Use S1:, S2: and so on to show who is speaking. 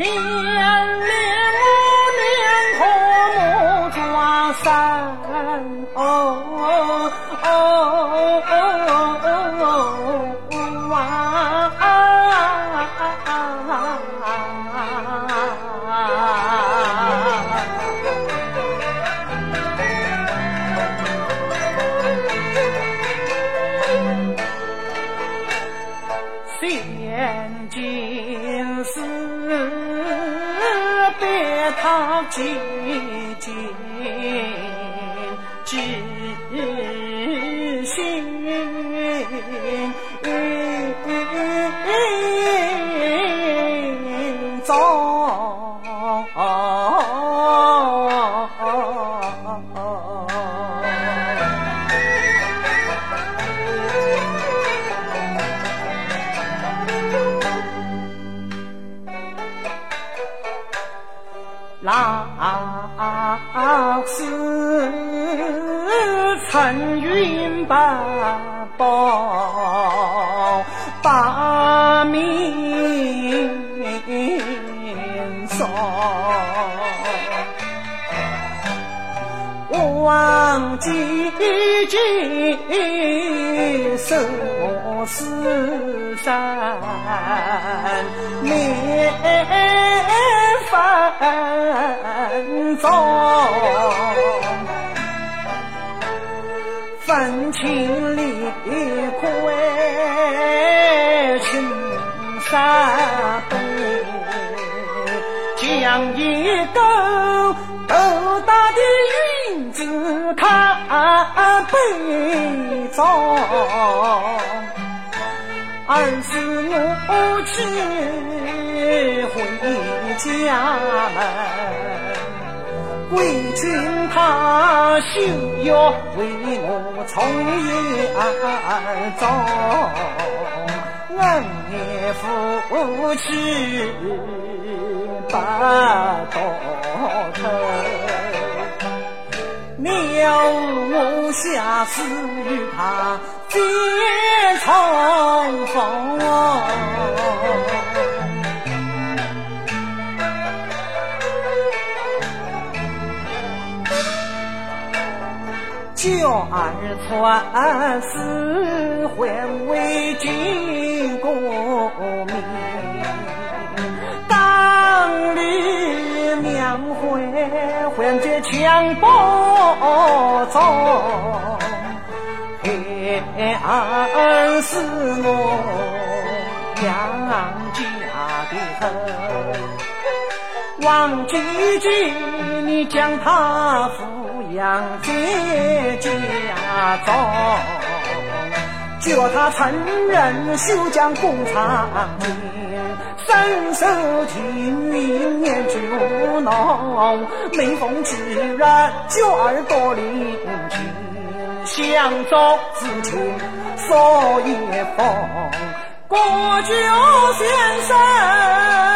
S1: 连我两口母抓三，哦哦哦啊！今是。他姐姐老师层云八宝把命送，忘记今生死山灭。山北，将一根斗大的云子看北中，儿子我去回家门。为君他休要为我从言中，恩爱夫妻不到头，鸟我下死与他结重逢。娇儿传世还为君还还在襁褓中，还是我养家的很，王姐姐，你将他抚。养在家中，叫他成人休将工厂进，伸手听云念酒浓，每逢节日九儿多领情，相照之情说一封，过酒先生。